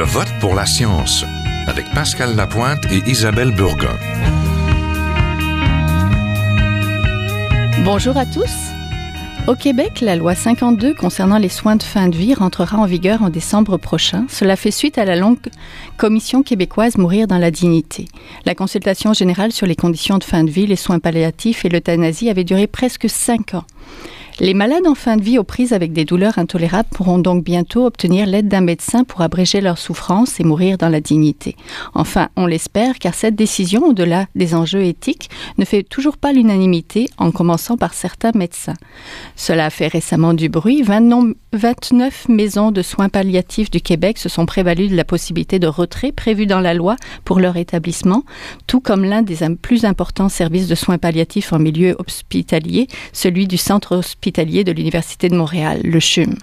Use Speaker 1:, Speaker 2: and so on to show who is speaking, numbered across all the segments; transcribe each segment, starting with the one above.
Speaker 1: Je vote pour la science avec Pascal Lapointe et Isabelle Burgon.
Speaker 2: Bonjour à tous. Au Québec, la loi 52 concernant les soins de fin de vie rentrera en vigueur en décembre prochain. Cela fait suite à la longue commission québécoise Mourir dans la dignité. La consultation générale sur les conditions de fin de vie, les soins palliatifs et l'euthanasie avait duré presque cinq ans. Les malades en fin de vie aux prises avec des douleurs intolérables pourront donc bientôt obtenir l'aide d'un médecin pour abréger leur souffrance et mourir dans la dignité. Enfin, on l'espère, car cette décision, au-delà des enjeux éthiques, ne fait toujours pas l'unanimité, en commençant par certains médecins. Cela a fait récemment du bruit. 29 maisons de soins palliatifs du Québec se sont prévalues de la possibilité de retrait prévue dans la loi pour leur établissement, tout comme l'un des plus importants services de soins palliatifs en milieu hospitalier, celui du Centre hospitalier de l'Université de Montréal, le CHUM.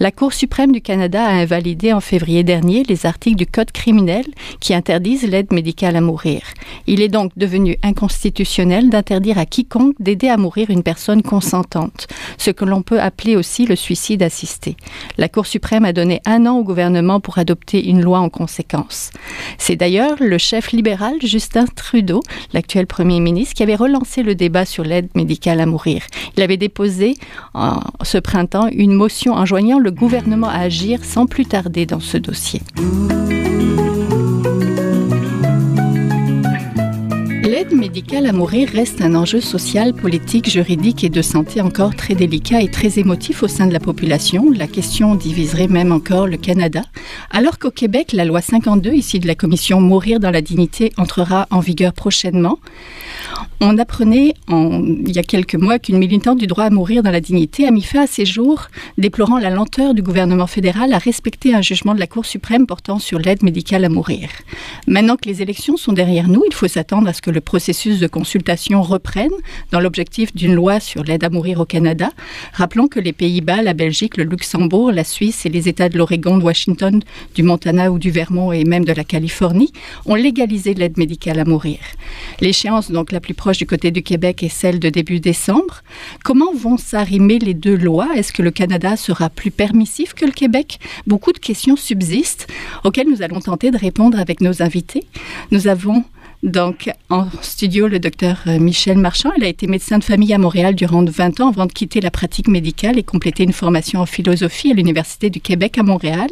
Speaker 2: La Cour suprême du Canada a invalidé en février dernier les articles du Code criminel qui interdisent l'aide médicale à mourir. Il est donc devenu inconstitutionnel d'interdire à quiconque d'aider à mourir une personne consentante, ce que l'on peut appeler aussi le suicide assisté. La Cour suprême a donné un an au gouvernement pour adopter une loi en conséquence. C'est d'ailleurs le chef libéral Justin Trudeau, l'actuel premier ministre, qui avait relancé le débat sur l'aide médicale à mourir. Il avait déposé en ce printemps une motion enjoignant le gouvernement à agir sans plus tarder dans ce dossier. L'aide médicale à mourir reste un enjeu social, politique, juridique et de santé encore très délicat et très émotif au sein de la population. La question diviserait même encore le Canada. Alors qu'au Québec, la loi 52, ici de la commission Mourir dans la dignité, entrera en vigueur prochainement. On apprenait il y a quelques mois qu'une militante du droit à mourir dans la dignité a mis fin à ses jours, déplorant la lenteur du gouvernement fédéral à respecter un jugement de la Cour suprême portant sur l'aide médicale à mourir. Maintenant que les élections sont derrière nous, il faut s'attendre à ce que le processus de consultation reprenne dans l'objectif d'une loi sur l'aide à mourir au Canada. Rappelons que les Pays-Bas, la Belgique, le Luxembourg, la Suisse et les États de l'Oregon, de Washington, du Montana ou du Vermont et même de la Californie ont légalisé l'aide médicale à mourir. L'échéance donc la plus proche du côté du Québec est celle de début décembre. Comment vont s'arrimer les deux lois? Est-ce que le Canada sera plus permissif que le Québec? Beaucoup de questions subsistent auxquelles nous allons tenter de répondre avec nos invités. Nous avons donc, en studio, le docteur euh, Michel Marchand. Elle a été médecin de famille à Montréal durant 20 ans avant de quitter la pratique médicale et compléter une formation en philosophie à l'Université du Québec à Montréal.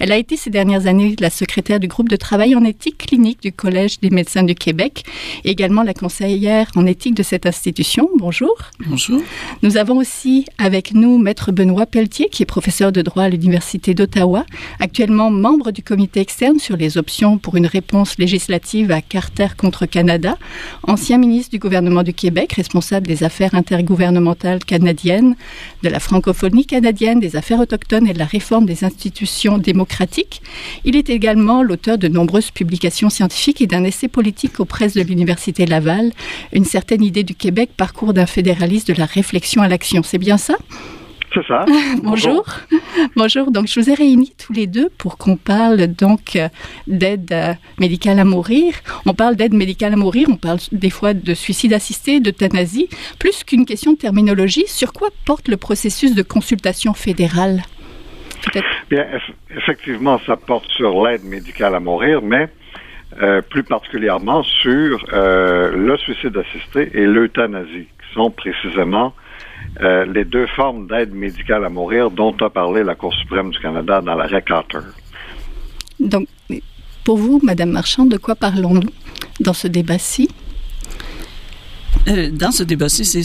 Speaker 2: Elle a été ces dernières années la secrétaire du groupe de travail en éthique clinique du Collège des médecins du Québec, et également la conseillère en éthique de cette institution. Bonjour.
Speaker 3: Bonjour.
Speaker 2: Nous avons aussi avec nous Maître Benoît Pelletier, qui est professeur de droit à l'Université d'Ottawa, actuellement membre du comité externe sur les options pour une réponse législative à Carter contre Canada, ancien ministre du gouvernement du Québec, responsable des affaires intergouvernementales canadiennes, de la francophonie canadienne, des affaires autochtones et de la réforme des institutions démocratiques. Il est également l'auteur de nombreuses publications scientifiques et d'un essai politique aux presses de l'Université Laval, Une certaine idée du Québec, parcours d'un fédéraliste de la réflexion à l'action. C'est bien ça?
Speaker 3: C'est ça.
Speaker 2: Bonjour. Bonjour. Donc, je vous ai réunis tous les deux pour qu'on parle donc euh, d'aide euh, médicale à mourir. On parle d'aide médicale à mourir. On parle des fois de suicide assisté, d'euthanasie. Plus qu'une question de terminologie, sur quoi porte le processus de consultation fédérale?
Speaker 3: Bien, effectivement, ça porte sur l'aide médicale à mourir, mais euh, plus particulièrement sur le suicide assisté et l'euthanasie, qui sont précisément euh, les deux formes d'aide médicale à mourir dont a parlé la Cour suprême du Canada dans l'arrêt Carter.
Speaker 2: Donc, pour vous, Madame Marchand, de quoi parlons-nous dans ce débat-ci?
Speaker 4: Euh, dans ce débat-ci,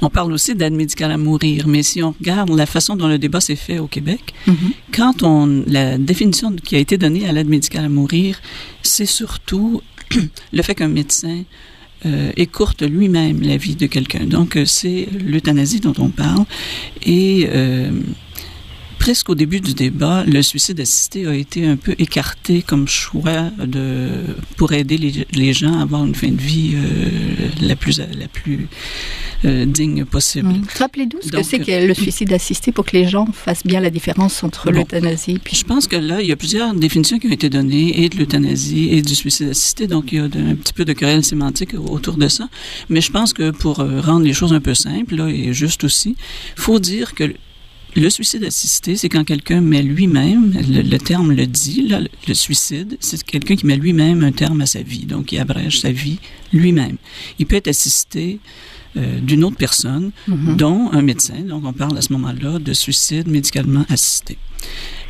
Speaker 4: on parle aussi d'aide médicale à mourir, mais si on regarde la façon dont le débat s'est fait au Québec, mm-hmm. quand on la définition qui a été donnée à l'aide médicale à mourir, c'est surtout le fait qu'un médecin euh, écourte lui-même la vie de quelqu'un. Donc, euh, c'est l'euthanasie dont on parle. Et euh, presque au début du débat, le suicide assisté a été un peu écarté comme choix de pour aider les, les gens à avoir une fin de vie euh, la plus la plus euh, digne possible. Mmh.
Speaker 2: Rappelez-nous ce que c'est que le suicide assisté pour que les gens fassent bien la différence entre l'euthanasie.
Speaker 4: Puis... Je pense que là, il y a plusieurs définitions qui ont été données et de l'euthanasie et du suicide assisté, donc il y a un petit peu de querelle sémantique autour de ça. Mais je pense que pour euh, rendre les choses un peu simples là, et juste aussi, faut dire que le suicide assisté, c'est quand quelqu'un met lui-même, le, terme le dit, là, le, suicide, c'est quelqu'un qui met lui-même un terme à sa vie, donc qui abrège sa vie lui-même. Il peut être assisté euh, d'une autre personne, mm-hmm. dont un médecin. Donc, on parle à ce moment-là de suicide médicalement assisté.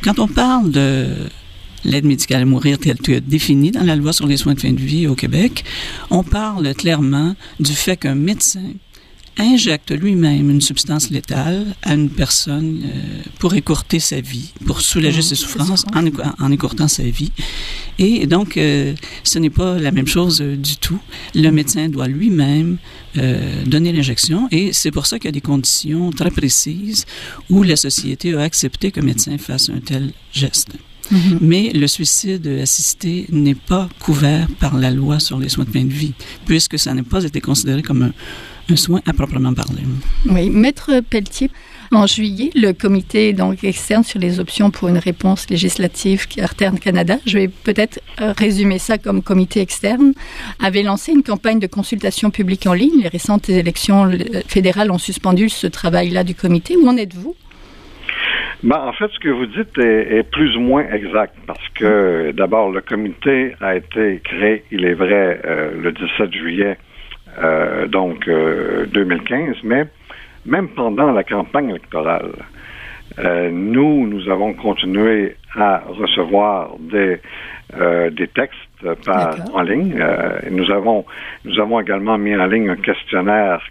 Speaker 4: Quand on parle de l'aide médicale à mourir telle que définie dans la loi sur les soins de fin de vie au Québec, on parle clairement du fait qu'un médecin injecte lui-même une substance létale à une personne euh, pour écourter sa vie, pour soulager mmh, ses souffrances en, en, écourtant sa vie. Et donc, euh, ce n'est pas la même chose euh, du tout. Le médecin doit lui-même donner l'injection et c'est pour ça qu'il y a des conditions très précises où la société a accepté que le médecin fasse un tel geste. Mmh. Mais le suicide assisté n'est pas couvert par la loi sur les soins de fin de vie, puisque ça n'a pas été considéré comme un, un soin à proprement parler.
Speaker 2: Oui, Maître Pelletier, en juillet, le comité donc externe sur les options pour une réponse législative Arterne Canada, je vais peut-être euh, résumer ça comme comité externe, avait lancé une campagne de consultation publique en ligne. Les récentes élections fédérales ont suspendu ce travail-là du comité. Où en êtes-vous?
Speaker 3: Ben, en fait, ce que vous dites est, plus ou moins exact parce que d'abord, le comité a été créé, il est vrai, euh, le 17 juillet euh, donc 2015, euh, mais même pendant la campagne électorale, euh, nous, nous avons continué à recevoir des, des textes par, en ligne. nous avons nous avons également mis en ligne un questionnaire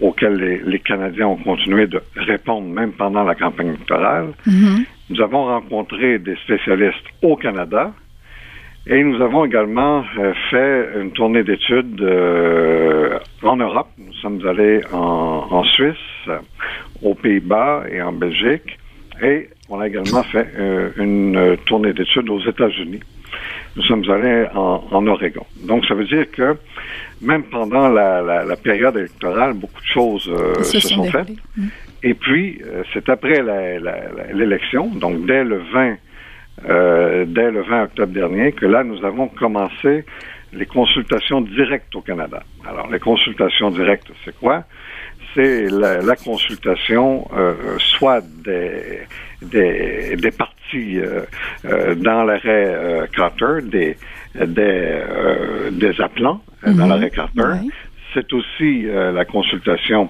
Speaker 3: auquel les, les, Canadiens ont continué de répondre même pendant la campagne électorale. Mm-hmm. Nous avons rencontré des spécialistes au Canada et nous avons également euh, fait une tournée d'études euh, en Europe. Nous sommes allés en, Suisse, aux Pays-Bas et en Belgique. Et on a également fait euh, une tournée d'études aux États-Unis. Nous sommes allés en, Oregon. Donc, ça veut dire que même pendant la, période électorale, beaucoup de choses se, sont, faites. Mm. Et puis, c'est après l'élection, donc dès le 20 euh, dès le 20 octobre dernier que là, nous avons commencé les consultations directes au Canada. Alors, les consultations directes, c'est quoi? C'est la, consultation euh, soit des, des, des parties euh, dans l'arrêt Carter, des, des, des appelants dans mhm. l'arrêt Carter. C'est aussi la consultation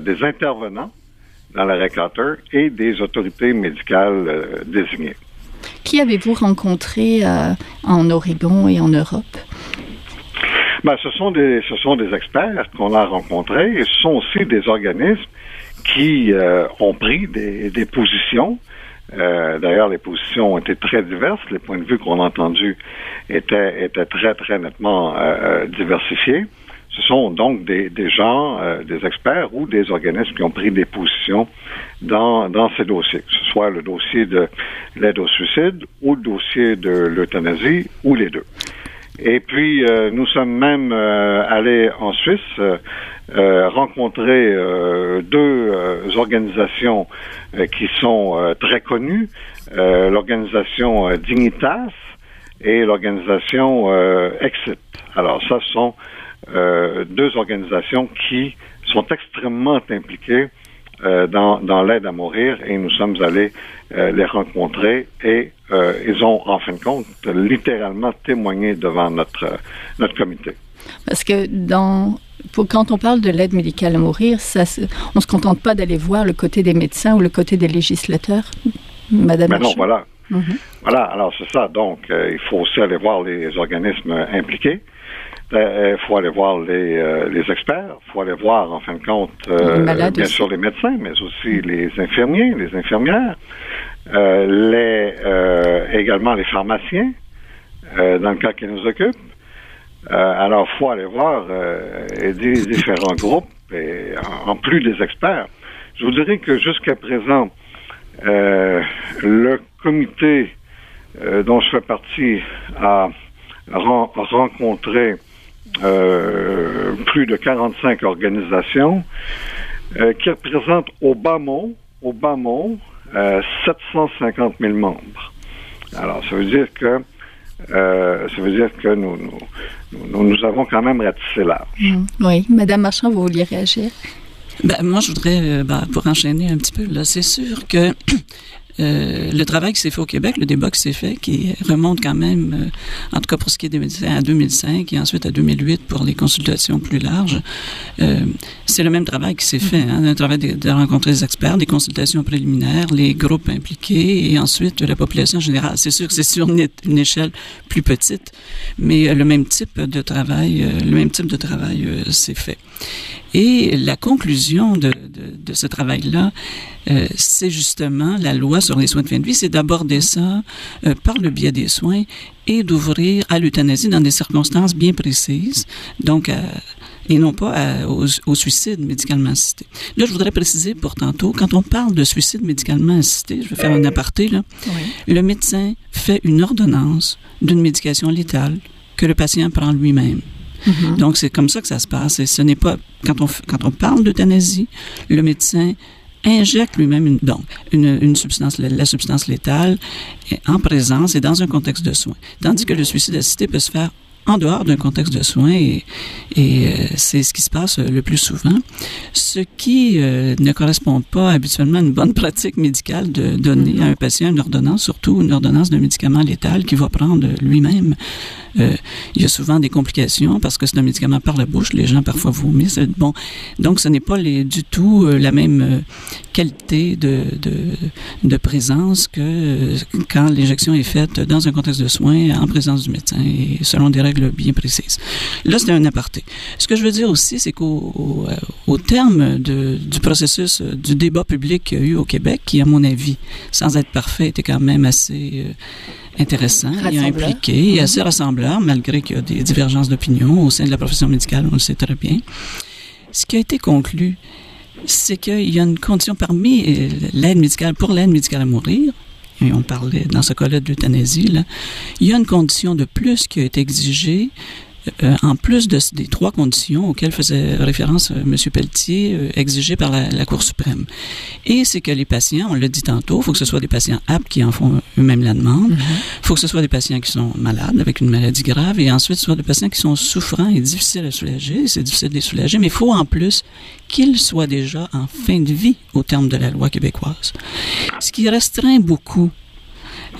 Speaker 3: des intervenants dans l'arrêt Carter et des autorités médicales désignées.
Speaker 2: Qui avez-vous rencontré euh, en Oregon et en Europe?
Speaker 3: Ben, ce sont des ce sont des experts qu'on a rencontrés et ce sont aussi des organismes qui euh, ont pris des, positions. Euh, D'ailleurs, les positions ont été très diverses. Les points de vue qu'on a entendus étaient, étaient très, très nettement diversifiés. Ce sont donc des, des gens, des experts ou des organismes qui ont pris des positions dans, dans ces dossiers, que ce soit le dossier de l'aide au suicide ou le dossier de l'euthanasie ou les deux. Et puis, euh, nous sommes même euh, allés en Suisse euh, rencontrer deux organisations qui sont très connues, l'organisation Dignitas et l'organisation Exit. Alors, ça sont deux organisations qui sont extrêmement impliquées euh, dans, dans l'aide à mourir et nous sommes allés euh, les rencontrer et euh, ils ont en fin de compte littéralement témoigné devant notre notre comité.
Speaker 2: Parce que dans pour, quand on parle de l'aide médicale à mourir, ça, on se contente pas d'aller voir le côté des médecins ou le côté des législateurs, Madame.
Speaker 3: Mais non, voilà. Mhm. Voilà, alors c'est ça. Donc, il faut aussi aller voir les organismes impliqués. Il ben, euh, faut aller voir les, euh, les experts, il faut aller voir, en fin de compte, euh, bien sûr les médecins, mais aussi les infirmiers, les infirmières, les, également les pharmaciens, dans le cas qui nous occupe. alors, il faut aller voir les différents groupes, et en, plus des experts. Je vous dirais que jusqu'à présent, le comité dont je fais partie a rencontré euh, plus de 45 organisations euh, qui représentent au bas mot, au bas mot, 750 000 membres. Alors, ça veut dire que euh, ça veut dire que nous nous, nous, avons quand même ratissé large.
Speaker 2: Mmh. oui. Madame Marchand, vous vouliez réagir?
Speaker 4: Ben, moi, je voudrais, ben, pour enchaîner un petit peu, là, c'est sûr que euh, le travail qui s'est fait au Québec, le débat qui s'est fait, qui remonte quand même, euh, en tout cas pour ce qui est des à 2005 et ensuite à 2008 pour les consultations plus larges, euh, c'est le même travail qui s'est fait, hein, un travail de, rencontrer des experts, des consultations préliminaires, les groupes impliqués et ensuite la population générale. C'est sûr que c'est sur une, une, échelle plus petite, mais le même type de travail, le même type de travail s'est fait. Et la conclusion de, de, de ce travail-là, euh, c'est justement la loi sur les soins de fin de vie, c'est d'aborder ça euh, par le biais des soins et d'ouvrir à l'euthanasie dans des circonstances bien précises, donc et non pas à, au, au, suicide médicalement assisté. Là, je voudrais préciser pour tantôt, quand on parle de suicide médicalement assisté, je vais faire un aparté là, oui. le médecin fait une ordonnance d'une médication létale que le patient prend lui-même. Mm-hmm. Donc, c'est comme ça que ça se passe. Et ce n'est pas, quand on, quand on parle d'euthanasie, le médecin injecte lui-même donc, une, une, substance, la, la, substance létale en présence et dans un contexte de soins. Tandis que le suicide assisté peut se faire en dehors d'un contexte de soins et, et euh, c'est ce qui se passe le plus souvent. Ce qui euh, ne correspond pas habituellement à une bonne pratique médicale de donner mm -hmm. à un patient une ordonnance, surtout une ordonnance d'un médicament létal qu'il va prendre lui-même. Euh, il y a souvent des complications parce que c'est un médicament par la bouche, les gens parfois vomissent. Bon, donc ce n'est pas les, du tout euh, la même euh, qualité de, de, de présence que quand l'injection est faite dans un contexte de soins en présence du médecin et selon des règles bien précises. Là, c'est un aparté. Ce que je veux dire aussi, c'est qu'au au, au, terme de, du processus du débat public qu'il y a eu au Québec, qui, à mon avis, sans être parfait, était quand même assez euh, intéressant et impliqué et
Speaker 2: Mhm.
Speaker 4: assez rassembleur, malgré qu'il y a des divergences d'opinion au sein de la profession médicale, on le sait très bien. Ce qui a été conclu, c'est qu'il y a une condition parmi l'aide médicale, pour l'aide médicale à mourir, et on parlait dans ce cas-là de l'euthanasie, là, il y a une condition de plus qui a été exigée euh, en plus de, des trois conditions auxquelles faisait référence euh, M. Pelletier, euh, exigées par la, la, Cour suprême. Et c'est que les patients, on l'a dit tantôt, il faut que ce soit des patients aptes qui en font eux-mêmes la demande. Il mm -hmm. faut que ce soit des patients qui sont malades, avec une maladie grave, et ensuite, ce soit des patients qui sont souffrants et difficiles à soulager. C'est difficile de les soulager, mais il faut en plus qu'ils soient déjà en fin de vie au terme de la loi québécoise. Ce qui restreint beaucoup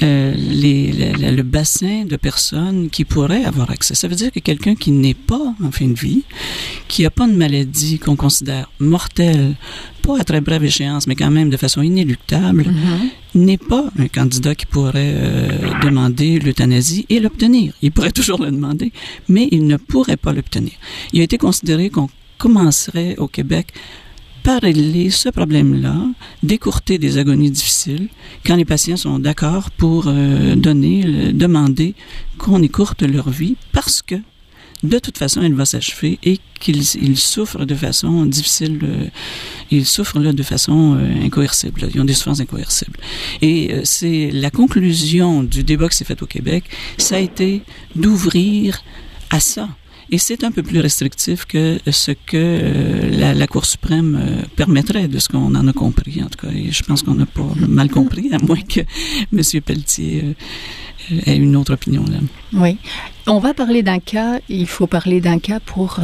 Speaker 4: euh, les, le, le, bassin de personnes qui pourraient avoir accès. Ça veut dire que quelqu'un qui n'est pas en fin de vie, qui n'a pas une maladie qu'on considère mortelle, pas à très brève échéance, mais quand même de façon inéluctable, mm -hmm. n'est pas un candidat qui pourrait euh, demander l'euthanasie et l'obtenir. Il pourrait toujours le demander, mais il ne pourrait pas l'obtenir. Il a été considéré qu'on commencerait au Québec par régler ce problème-là, d'écourter des agonies difficiles, quand les patients sont d'accord pour euh, donner, le, demander qu'on écourte leur vie, parce que de toute façon, elle va s'achever et qu'ils ils souffrent de façon difficile, euh, ils souffrent là de façon euh, incoercible, ils ont des souffrances incoercibles. Et euh, c'est la conclusion du débat qui s'est fait au Québec, ça a été d'ouvrir à ça. Et c'est un peu plus restrictif que ce que euh, la, Cour suprême euh, permettrait, de ce qu'on en a compris, en tout cas. Et je pense qu'on n'a pas mal compris, à moins que M. Pelletier euh, une autre opinion.
Speaker 2: Oui. On va parler d'un cas, il faut parler d'un cas pour...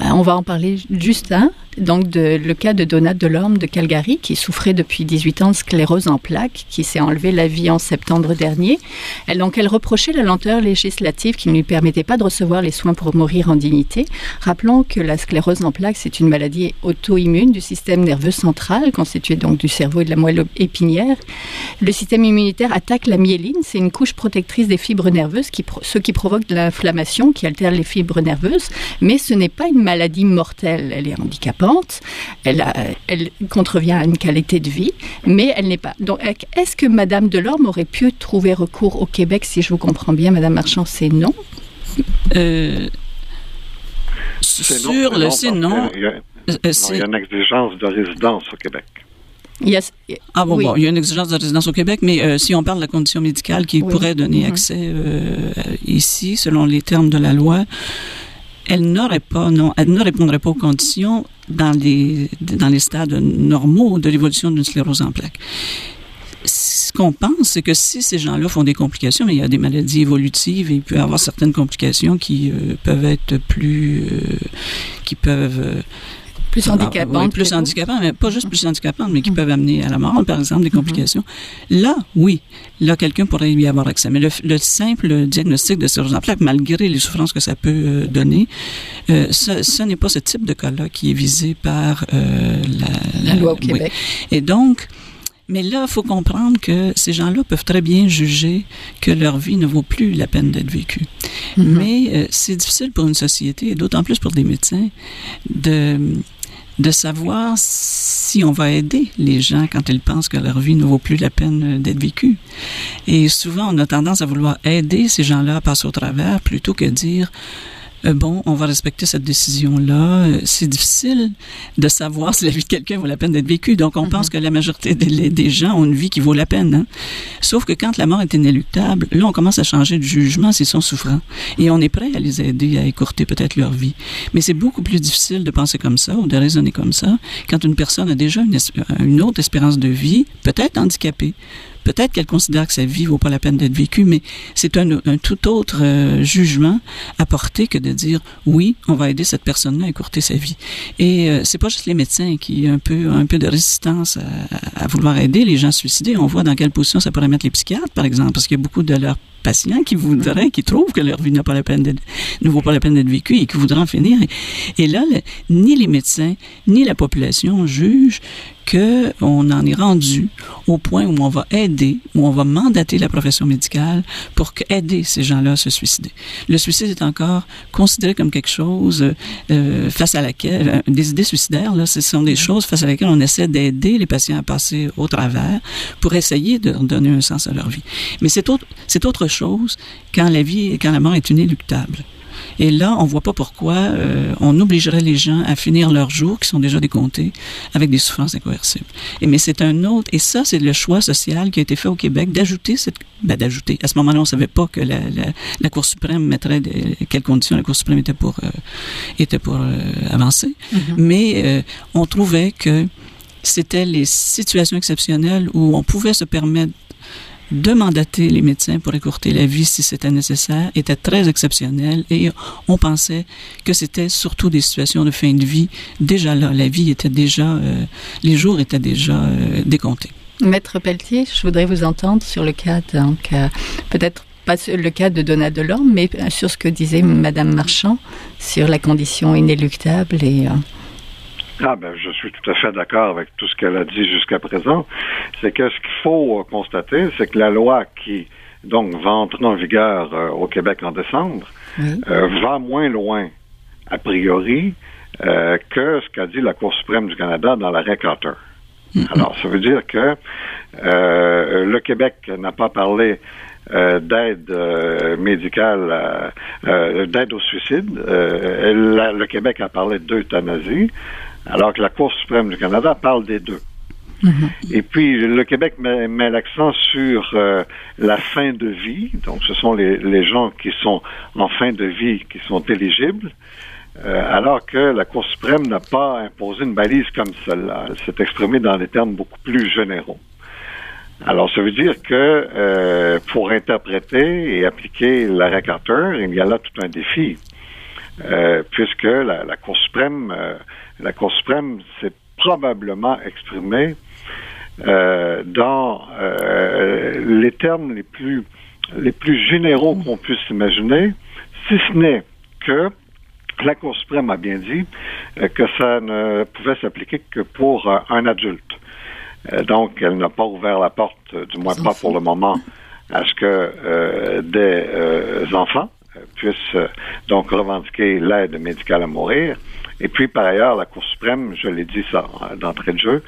Speaker 2: on va en parler juste un, donc de, le cas de Donat Delorme de Calgary, qui souffrait depuis 18 ans de sclérose en plaques, qui s'est enlevé la vie en septembre dernier. Elle, donc, elle reprochait la lenteur législative qui ne lui permettait pas de recevoir les soins pour mourir en dignité. Rappelons que la sclérose en plaques, c'est une maladie auto-immune du système nerveux central, constituée donc du cerveau et de la moelle épinière. Le système immunitaire attaque la myéline, c'est une couche protectrice des fibres nerveuses, qui ce qui provoque de l'inflammation, qui altère les fibres nerveuses, mais ce n'est pas une maladie mortelle, elle est handicapante, elle, a, elle contrevient à une qualité de vie, mais elle n'est pas. Donc, est-ce que Madame Delorme aurait pu trouver recours au Québec, si je vous comprends bien, Madame Marchand, c'est non?
Speaker 4: Euh, Sur
Speaker 3: non,
Speaker 4: le c'est
Speaker 3: a, non, il y a une exigence de résidence au Québec.
Speaker 2: Yes.
Speaker 4: Ah bon, oui. bon, il y a une exigence de résidence au Québec, mais euh, si on parle de la condition médicale qui oui. pourrait donner mm -hmm. accès euh, ici, selon les termes de la loi, elle n'aurait pas, non, elle ne répondrait pas aux conditions dans les, dans les stades normaux de l'évolution d'une sclérose en plaques. Ce qu'on pense, c'est que si ces gens-là font des complications, mais il y a des maladies évolutives et il peut y avoir certaines complications qui euh, peuvent être plus, qui peuvent
Speaker 2: plus handicapantes.
Speaker 4: plus handicapantes, mais pas juste plus handicapantes, mais qui peuvent amener à la mort, par exemple, des complications. Là, oui, là, quelqu'un pourrait y avoir accès. Mais le, simple diagnostic de cirrhose en plaques, malgré les souffrances que ça peut euh, donner, euh, ce, n'est pas ce type de cas-là qui est visé par
Speaker 2: euh, la, loi au Québec.
Speaker 4: Et donc, mais là, il faut comprendre que ces gens-là peuvent très bien juger que leur vie ne vaut plus la peine d'être vécue. Mais c'est difficile pour une société, et d'autant plus pour des médecins, de de savoir si on va aider les gens quand ils pensent que leur vie ne vaut plus la peine d'être vécue. Et souvent, on a tendance à vouloir aider ces gens-là à passer au travers plutôt que dire bon, on va respecter cette décision-là. Euh, c'est difficile de savoir si la vie de quelqu'un vaut la peine d'être vécue. Donc, on pense mhm. que la majorité des, gens ont une vie qui vaut la peine. Hein. Sauf que quand la mort est inéluctable, là, on commence à changer de jugement s'ils sont souffrants. Et on est prêt à les aider à écourter peut-être leur vie. Mais c'est beaucoup plus difficile de penser comme ça ou de raisonner comme ça quand une personne a déjà une, une autre espérance de vie, peut-être handicapée, Peut-être qu'elle considère que sa vie vaut pas la peine d'être vécue, mais c'est un, tout autre euh, jugement à porter que de dire oui, on va aider cette personne-là à écourter sa vie. Et euh, c'est pas juste les médecins qui ont un peu un peu de résistance à, à, vouloir aider les gens suicidés. On voit dans quelle position ça pourrait mettre les psychiatres, par exemple, parce qu'il y a beaucoup de leurs patients qui voudraient, qui trouvent que leur vie n'a pas la peine d'être, ne vaut pas la peine d'être vécue et qui voudraient en finir. Et, là, ni les médecins, ni la population jugent que on en est rendu au point où on va aider, où on va mandater la profession médicale pour aider ces gens-là à se suicider. Le suicide est encore considéré comme quelque chose euh, face à laquelle euh, des idées suicidaires là, ce sont des choses face à laquelle on essaie d'aider les patients à passer au travers pour essayer de donner un sens à leur vie. Mais c'est autre, c'est autre chose quand la vie, quand la mort est inéluctable. Et là, on voit pas pourquoi euh, on obligerait les gens à finir leurs jours, qui sont déjà décomptés, avec des souffrances incoercibles. Et mais c'est un autre, et ça, c'est le choix social qui a été fait au Québec d'ajouter cette, ben, d'ajouter. À ce moment-là, on savait pas que la, la, la Cour suprême mettrait des, quelles conditions la Cour suprême était pour euh, était pour euh, avancer, mm-hmm. mais on trouvait que c'était les situations exceptionnelles où on pouvait se permettre de mandater les médecins pour écourter la vie si c'était nécessaire était très exceptionnel et on pensait que c'était surtout des situations de fin de vie. Déjà là, la vie était déjà, euh, les jours étaient déjà euh, décomptés.
Speaker 2: Maître Pelletier, je voudrais vous entendre sur le cas, donc euh, peut-être pas le cas de Donna Delorme, mais sur ce que disait Madame Marchand sur la condition inéluctable et
Speaker 3: ah ben, je suis tout à fait d'accord avec tout ce qu'elle a dit jusqu'à présent. C'est que ce qu'il faut constater, c'est que la loi qui donc va entrer en vigueur euh, au Québec en décembre euh, va moins loin, a priori, euh, que ce qu'a dit la Cour suprême du Canada dans l'arrêt Carter. Mm-hmm. Alors, ça veut dire que le Québec n'a pas parlé d'aide médicale, d'aide au suicide. le Québec a parlé d'euthanasie alors que la Cour suprême du Canada parle des deux. Mm-hmm. Et puis, le Québec met, l'accent sur euh, la fin de vie. Donc, ce sont les, gens qui sont en fin de vie qui sont éligibles, euh, alors que la Cour suprême n'a pas imposé une balise comme celle-là. Elle s'est exprimée dans des termes beaucoup plus généraux. Alors, ça veut dire que euh, pour interpréter et appliquer l'arrêt Carter, il y a là tout un défi, puisque la, la Cour suprême la Cour suprême s'est probablement exprimée euh, dans euh, les termes les plus les plus généraux qu'on puisse imaginer, si ce n'est que la Cour suprême a bien dit euh, que ça ne pouvait s'appliquer que pour un adulte. donc, elle n'a pas ouvert la porte, du moins pas pour le moment, à ce que des enfants puissent donc revendiquer l'aide médicale à mourir. Et puis, par ailleurs, la Cour suprême, je l'ai dit ça d'entrée de jeu,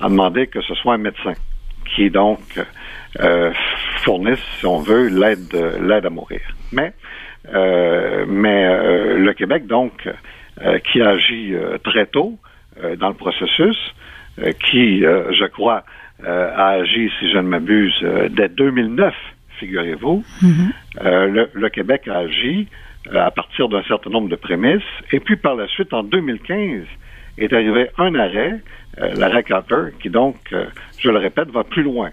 Speaker 3: a demandé que ce soit un médecin qui, donc, euh, fournisse, si on veut, l'aide l'aide à mourir. Mais, euh, mais euh, le Québec, donc, euh, qui agit très tôt dans le processus, qui, je crois, a agi, si je ne m'abuse, dès 2009, figurez-vous, mm-hmm. le, le, Québec a agi euh, à partir d'un certain nombre de prémices. Et puis par la suite, en 2015, est arrivé un arrêt, euh, l'arrêt Carter, qui donc, euh, je le répète, va plus loin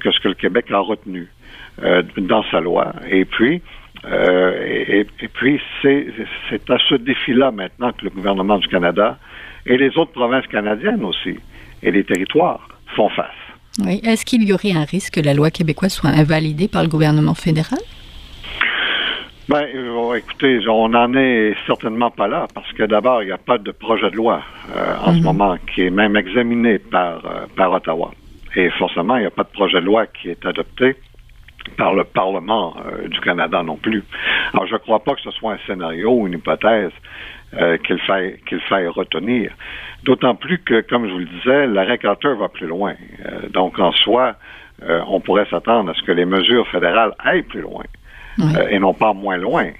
Speaker 3: que ce que le Québec a retenu dans sa loi. Et puis, et, puis, c'est à ce défi-là maintenant que le gouvernement du Canada et les autres provinces canadiennes aussi et les territoires font face.
Speaker 2: Oui. Est-ce qu'il y aurait un risque que la loi québécoise soit invalidée par le gouvernement fédéral?
Speaker 3: Ben, euh, écoutez, on n'en est certainement pas là, parce que d'abord, il n'y a pas de projet de loi euh, en ce mhm. moment qui est même examiné par, euh, par Ottawa. Et forcément, il n'y a pas de projet de loi qui est adopté par le Parlement du Canada non plus. Alors, je ne crois pas que ce soit un scénario ou une hypothèse qu'il faille qu'il faille retenir. D'autant plus que, comme je vous le disais, l'arrêt Carter va plus loin. donc, en soi, on pourrait s'attendre à ce que les mesures fédérales aillent plus loin. Euh, et non pas moins loin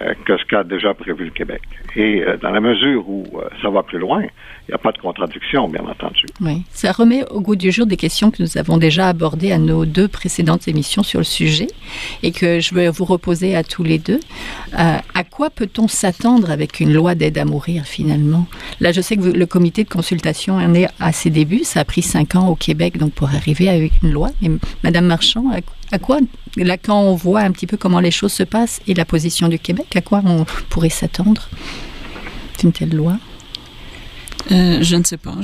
Speaker 3: euh, que ce qu'a déjà prévu le Québec. Et euh, dans la mesure où ça va plus loin, il n'y a pas de contradiction, bien entendu.
Speaker 2: Oui, ça remet au goût du jour des questions que nous avons déjà abordées à nos deux précédentes émissions sur le sujet et que je vais vous reposer à tous les deux. Euh, à quoi peut-on s'attendre avec une loi d'aide à mourir finalement? Là, je sais que le comité de consultation en est à ses débuts. Ça a pris cinq ans au Québec donc pour arriver avec une loi. Mais Madame Marchand, à, quoi là quand on voit un petit peu comment les choses se passent et la position du Québec, à quoi on pourrait s'attendre? D'une telle loi?
Speaker 4: Euh, je ne sais pas.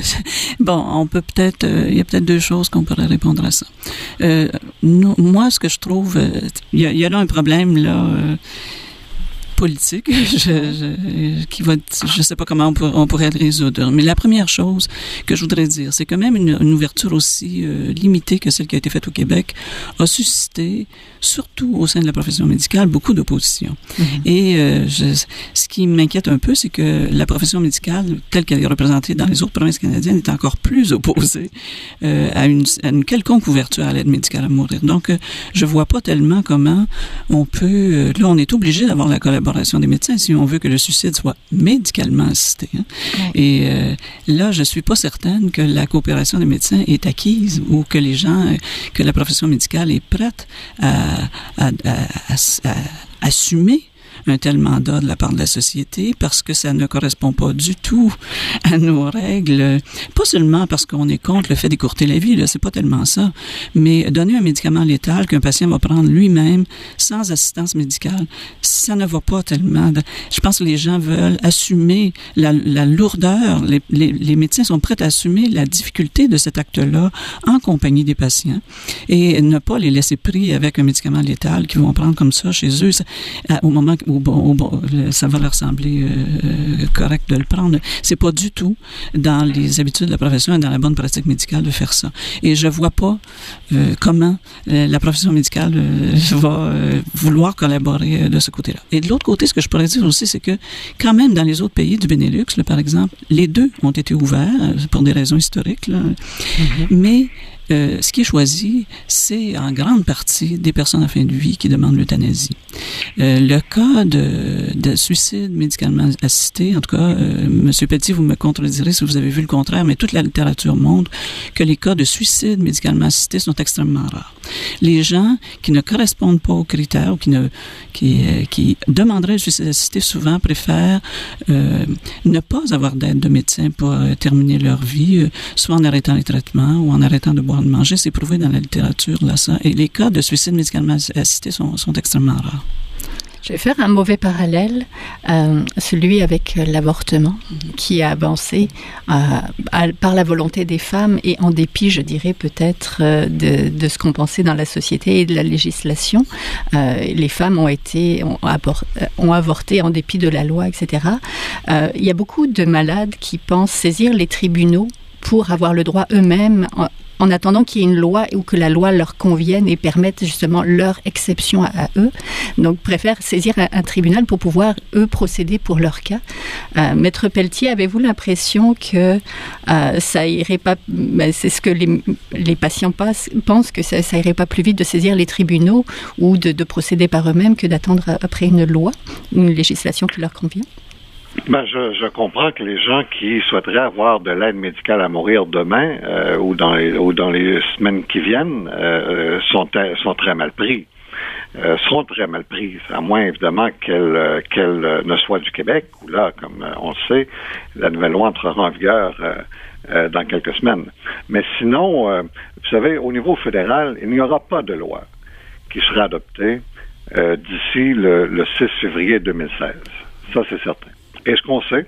Speaker 4: bon, on peut peut-être, euh, il y a peut-être deux choses qu'on pourrait répondre à ça. Euh, moi, ce que je trouve, il y, a, là un problème là politique je, qui va, je sais pas comment on, pourrait le résoudre. Mais la première chose que je voudrais dire, c'est que même une, ouverture aussi euh, limitée que celle qui a été faite au Québec a suscité, surtout au sein de la profession médicale, beaucoup d'opposition. Mm-hmm. Et euh, je, ce qui m'inquiète un peu, c'est que la profession médicale, telle qu'elle est représentée dans les autres provinces canadiennes, est encore plus opposée euh, à, une, à une quelconque ouverture à l'aide médicale à mourir. Donc, je vois pas tellement comment on peut. là, on est obligé d'avoir la collaboration des médecins si on veut que le suicide soit médicalement assisté. Hein. Et euh, là, je suis pas certaine que la coopération des médecins est acquise ou que les gens, que la profession médicale est prête à, à, à, à assumer un tel mandat de la part de la société parce que ça ne correspond pas du tout à nos règles. Pas seulement parce qu'on est contre le fait d'écourter la vie, là, c'est pas tellement ça, mais donner un médicament létal qu'un patient va prendre lui-même sans assistance médicale, ça ne va pas tellement. Je pense que les gens veulent assumer la, lourdeur. Les, médecins sont prêts à assumer la difficulté de cet acte-là en compagnie des patients et ne pas les laisser pris avec un médicament létal qu'ils vont prendre comme ça chez eux au moment bon, ça va leur sembler euh, correct de le prendre. C'est pas du tout dans les habitudes de la profession et dans la bonne pratique médicale de faire ça. Et je vois pas euh, comment euh, la profession médicale va vouloir collaborer de ce côté-là. Et de l'autre côté, ce que je pourrais dire aussi, c'est que quand même dans les autres pays du Benelux, par exemple, les deux ont été ouverts pour des raisons historiques, là. Mm-hmm. mais euh, ce qui est choisi, c'est en grande partie des personnes en fin de vie qui demandent l'euthanasie. Euh, le cas de, de, suicide médicalement assisté, en tout cas, euh, Monsieur Petit, vous me contredirez si vous avez vu le contraire, mais toute la littérature montre que les cas de suicide médicalement assisté sont extrêmement rares. Les gens qui ne correspondent pas aux critères ou qui ne qui, euh, qui demanderaient le suicide assisté souvent préfèrent ne pas avoir d'aide de médecin pour terminer leur vie, soit en arrêtant les traitements ou en arrêtant de boire de manger, c'est prouvé dans la littérature, là, ça. Et les cas de suicide médicalement assisté sont, sont extrêmement rares.
Speaker 2: Je vais faire un mauvais parallèle, euh, celui avec l'avortement, qui a avancé euh, par la volonté des femmes et en dépit, je dirais peut-être, euh, de, ce qu'on pensait dans la société et de la législation. les femmes ont été ont, avorté en dépit de la loi, etc. il y a beaucoup de malades qui pensent saisir les tribunaux pour avoir le droit eux-mêmes en attendant qu'il y ait une loi ou que la loi leur convienne et permette justement leur exception à, eux. Donc, préfèrent saisir un, tribunal pour pouvoir, eux, procéder pour leur cas. Euh, Maître Pelletier, avez-vous l'impression que euh, ça irait pas, ben, c'est ce que les, patients pensent, que ça, ça, irait pas plus vite de saisir les tribunaux ou de, de procéder par eux-mêmes que d'attendre après une loi une législation qui leur convient?
Speaker 3: Ben, je, comprends que les gens qui souhaiteraient avoir de l'aide médicale à mourir demain euh, ou, dans les, ou dans les semaines qui viennent euh, sont, sont très mal pris. Euh, seront très mal pris, à moins évidemment qu'elle qu'elle ne soit du Québec, où là, comme on le sait, la nouvelle loi entrera en vigueur dans quelques semaines. Mais sinon, vous savez, au niveau fédéral, il n'y aura pas de loi qui sera adoptée d'ici le, 6 février 2016. Ça, c'est certain. Et ce qu'on sait,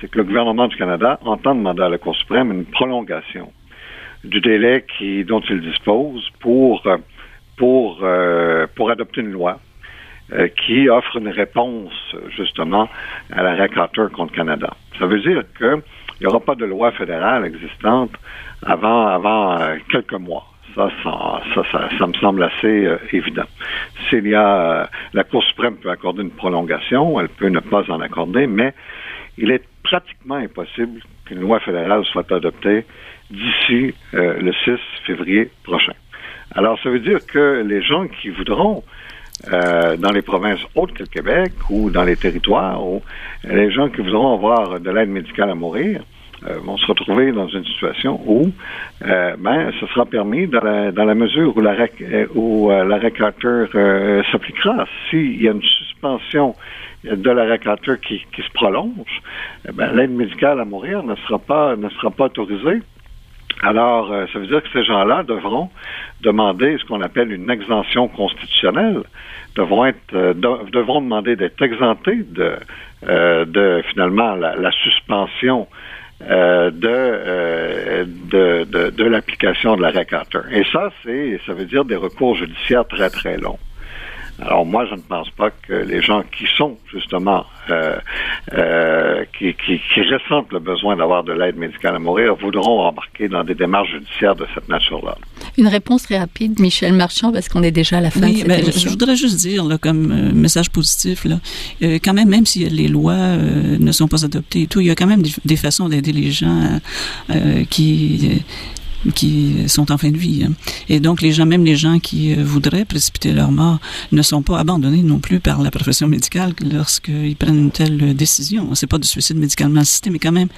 Speaker 3: c'est que le gouvernement du Canada entend demander à la Cour suprême une prolongation du délai qui, dont il dispose pour, pour, pour adopter une loi euh, qui offre une réponse justement à la Carter contre Canada. Ça veut dire qu'il n'y aura pas de loi fédérale existante avant, avant euh, quelques mois. Ça ça, ça, ça, me semble assez euh, évident. S'il y a, la Cour suprême peut accorder une prolongation, elle peut ne pas en accorder, mais il est pratiquement impossible qu'une loi fédérale soit adoptée d'ici le 6 février prochain. Alors, ça veut dire que les gens qui voudront euh, dans les provinces autres que le Québec ou dans les territoires où les gens qui voudront avoir de l'aide médicale à mourir euh, vont se retrouver dans une situation où euh, ben, ce sera permis dans la, dans la mesure où la où l'arrêt Carter s'appliquera. S'il y a une suspension de l'arrêt Carter qui, qui se prolonge, eh ben, l'aide médicale à mourir ne sera pas ne sera pas autorisée alors, euh, ça veut dire que ces gens-là devront demander ce qu'on appelle une exemption constitutionnelle, devront être, euh, devront demander d'être exemptés de, euh, de finalement la, suspension de, de, de, de l'application de la Carter. Et ça, c'est, ça veut dire des recours judiciaires très très longs. Alors moi, je ne pense pas que les gens qui sont justement euh, euh, qui, qui, qui, ressentent le besoin d'avoir de l'aide médicale à mourir voudront embarquer dans des démarches judiciaires de cette nature-là.
Speaker 2: Une réponse très rapide, Michel Marchand, parce qu'on est déjà à la fin de cette
Speaker 4: ben, Je voudrais juste dire, là, comme euh, message positif, là, euh, quand même, même si les lois euh, ne sont pas adoptées et tout, il y a quand même des, des façons d'aider les gens qui qui sont en fin de vie. Hein. Et donc, les gens, même les gens qui euh, voudraient précipiter leur mort, ne sont pas abandonnés non plus par la profession médicale lorsqu'ils prennent une telle décision. C'est pas du suicide médicalement assisté, mais quand même,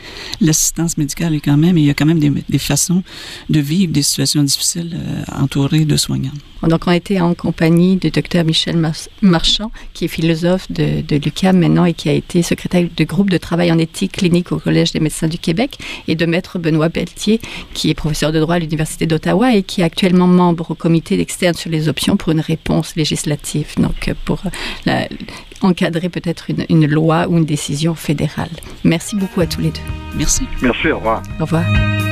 Speaker 4: l'assistance médicale est quand même, il y a quand même des, façons de vivre des situations difficiles euh, entourées de soignants.
Speaker 2: Donc, on a été en compagnie du docteur Michel Marchand, qui est philosophe de, de maintenant et qui a été secrétaire du groupe de travail en éthique clinique au Collège des médecins du Québec, et de maître Benoît Pelletier, qui est professeur de droit à l'Université d'Ottawa et qui est actuellement membre au comité d'externe sur les options pour une réponse législative, donc pour la, encadrer peut-être une, une loi ou une décision fédérale. Merci beaucoup à tous les deux.
Speaker 4: Merci.
Speaker 3: Merci, au revoir.
Speaker 2: Au revoir.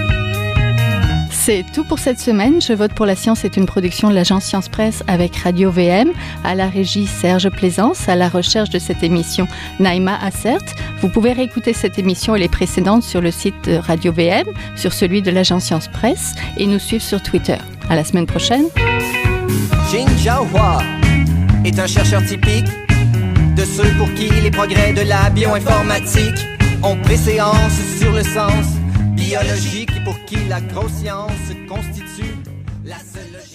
Speaker 2: C'est tout pour cette semaine. Je vote pour la science est une production de l'agence Science Presse avec Radio VM, à la régie Serge Plaisance, à la recherche de cette émission Naïma Assert. Vous pouvez réécouter cette émission et les précédentes sur le site de Radio VM, sur celui de l'agence Science Presse et nous suivre sur Twitter. À la semaine prochaine.
Speaker 5: Biologique pour qui la grosse science constitue la seule.